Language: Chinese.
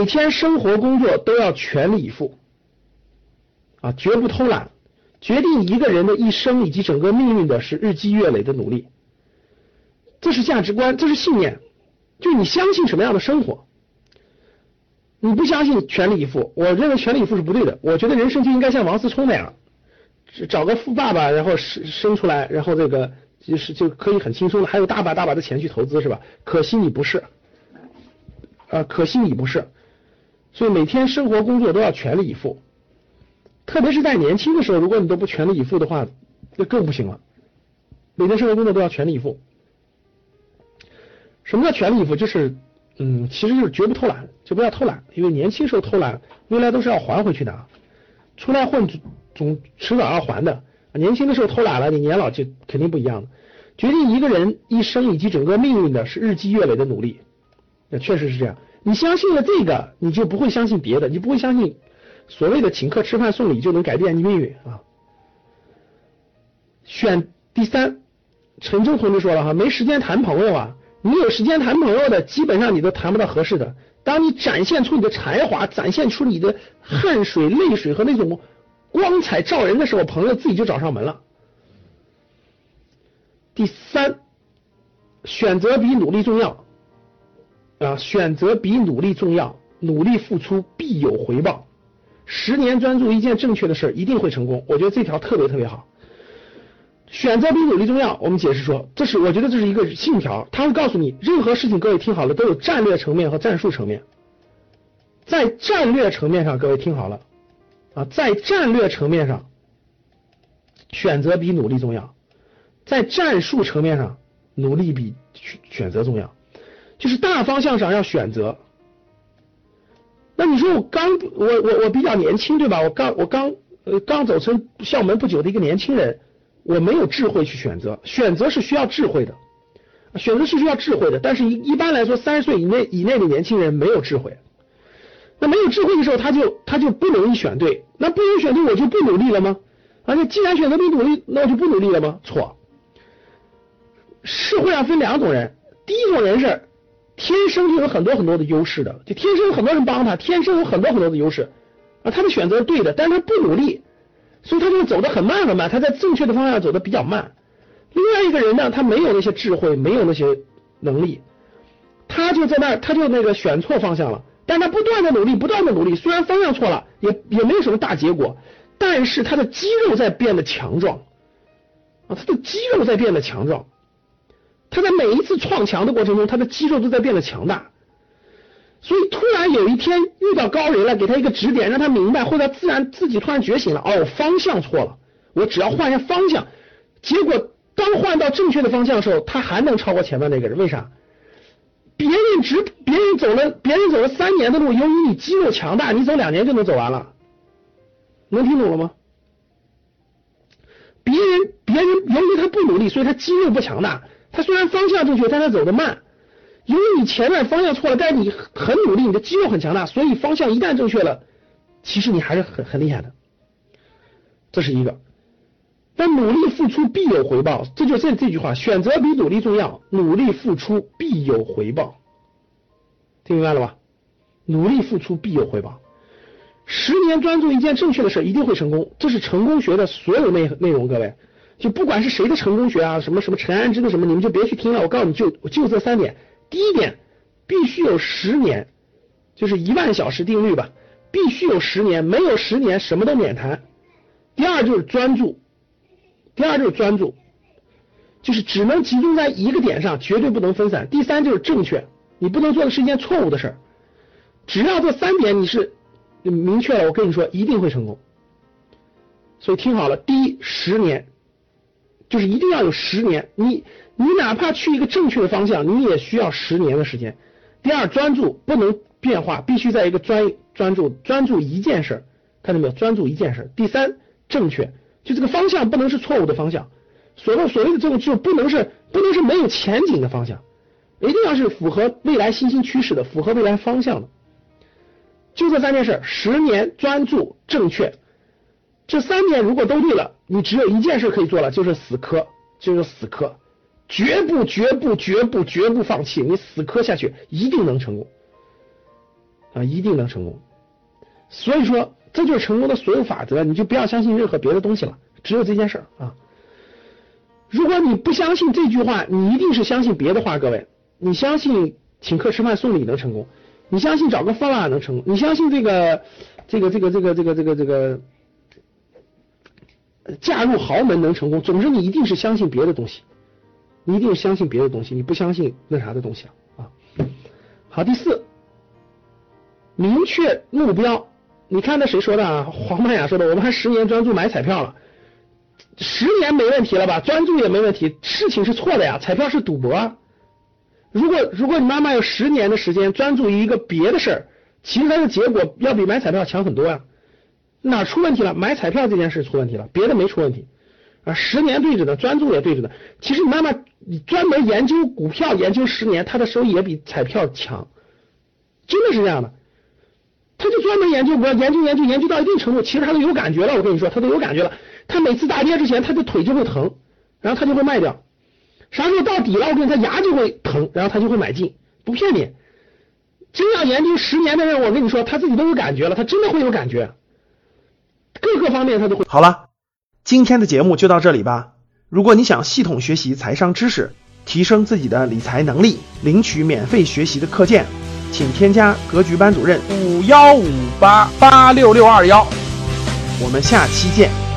每天生活工作都要全力以赴，啊，绝不偷懒。决定一个人的一生以及整个命运的是日积月累的努力，这是价值观，这是信念，就你相信什么样的生活，你不相信全力以赴，我认为全力以赴是不对的。我觉得人生就应该像王思聪那样，找个富爸爸，然后生生出来，然后这个就是就可以很轻松的，还有大把大把的钱去投资，是吧？可惜你不是，啊，可惜你不是，所以每天生活工作都要全力以赴。特别是在年轻的时候，如果你都不全力以赴的话，那更不行了。每天生活工作都要全力以赴。什么叫全力以赴？就是，嗯，其实就是绝不偷懒，就不要偷懒，因为年轻时候偷懒，未来都是要还回去的。出来混总迟早要还的。年轻的时候偷懒了，你年老就肯定不一样了。决定一个人一生以及整个命运的是日积月累的努力。那确实是这样。你相信了这个，你就不会相信别的，你不会相信。所谓的请客吃饭送礼就能改变你命运啊！选第三，陈忠同志说了哈，没时间谈朋友啊，你有时间谈朋友的，基本上你都谈不到合适的。当你展现出你的才华，展现出你的汗水、泪水和那种光彩照人的时候，朋友自己就找上门了。第三，选择比努力重要啊，选择比努力重要，努力付出必有回报。十年专注一件正确的事，一定会成功。我觉得这条特别特别好。选择比努力重要。我们解释说，这是我觉得这是一个信条，他会告诉你，任何事情，各位听好了，都有战略层面和战术层面。在战略层面上，各位听好了啊，在战略层面上，选择比努力重要；在战术层面上，努力比选择重要。就是大方向上要选择。那你说我刚我我我比较年轻对吧？我刚我刚呃刚走出校门不久的一个年轻人，我没有智慧去选择，选择是需要智慧的，选择是需要智慧的。但是一一般来说，三十岁以内以内的年轻人没有智慧，那没有智慧的时候，他就他就不容易选对。那不容易选对，我就不努力了吗？啊，你既然选择不努力，那我就不努力了吗？错。社会上分两种人，第一种人是。天生就有很多很多的优势的，就天生有很多人帮他，天生有很多很多的优势啊，他的选择是对的，但是他不努力，所以他就走得很慢很慢，他在正确的方向走的比较慢。另外一个人呢，他没有那些智慧，没有那些能力，他就在那，他就那个选错方向了，但他不断的努力，不断的努力，虽然方向错了，也也没有什么大结果，但是他的肌肉在变得强壮啊，他的肌肉在变得强壮。他在每一次撞墙的过程中，他的肌肉都在变得强大，所以突然有一天遇到高人了，给他一个指点，让他明白，或者自然自己突然觉醒了，哦，方向错了，我只要换一下方向。结果当换到正确的方向的时候，他还能超过前面那个人，为啥？别人只别人走了别人走了三年的路，由于你肌肉强大，你走两年就能走完了，能听懂了吗？别人别人由于他不努力，所以他肌肉不强大。他虽然方向正确，但他走得慢。由于你前面方向错了，但是你很努力，你的肌肉很强大，所以方向一旦正确了，其实你还是很很厉害的。这是一个。但努力付出必有回报，这就这这句话：选择比努力重要，努力付出必有回报。听明白了吧？努力付出必有回报。十年专注一件正确的事，一定会成功。这是成功学的所有内内容，各位。就不管是谁的成功学啊，什么什么陈安之的什么，你们就别去听了。我告诉你就就这三点：第一点，必须有十年，就是一万小时定律吧，必须有十年，没有十年什么都免谈。第二就是专注，第二就是专注，就是只能集中在一个点上，绝对不能分散。第三就是正确，你不能做的是一件错误的事儿。只要这三点你是明确了，我跟你说一定会成功。所以听好了，第一十年。就是一定要有十年，你你哪怕去一个正确的方向，你也需要十年的时间。第二，专注不能变化，必须在一个专专注专注一件事，看到没有？专注一件事。第三，正确，就这个方向不能是错误的方向。所谓所谓的这种就不能是不能是没有前景的方向，一定要是符合未来新兴趋势的，符合未来方向的。就这三件事：十年专注正确。这三点如果都对了，你只有一件事可以做了，就是死磕，就是死磕，绝不绝不绝不绝不放弃，你死磕下去一定能成功。啊，一定能成功。所以说，这就是成功的所有法则，你就不要相信任何别的东西了，只有这件事儿啊。如果你不相信这句话，你一定是相信别的话。各位，你相信请客吃饭送礼能成功，你相信找个方法能成功，你相信这个这个这个这个这个这个这个嫁入豪门能成功。总之，你一定是相信别的东西，你一定是相信别的东西，你不相信那啥的东西啊。好，第四，明确目标。你看那谁说的啊？黄曼雅说的，我们还十年专注买彩票了。十年没问题了吧？专注也没问题。事情是错的呀，彩票是赌博。如果如果你妈妈有十年的时间专注于一个别的事儿，其实它的结果要比买彩票强很多呀。哪出问题了？买彩票这件事出问题了，别的没出问题啊。十年对着的，专注也对着的。其实你妈妈你专门研究股票研究十年，她的收益也比彩票强，真的是这样的。他就专门研究股票，研究研究研究到一定程度，其实他都有感觉了。我跟你说，他都有感觉了。他每次大跌之前，他的腿就会疼，然后他就会卖掉。啥时候到底了，我跟你他牙就会疼，然后他就会买进。不骗你，真要研究十年的人，我跟你说，他自己都有感觉了，他真的会有感觉，各个方面他都会。好了，今天的节目就到这里吧。如果你想系统学习财商知识，提升自己的理财能力，领取免费学习的课件。请添加格局班主任五幺五八八六六二幺，我们下期见。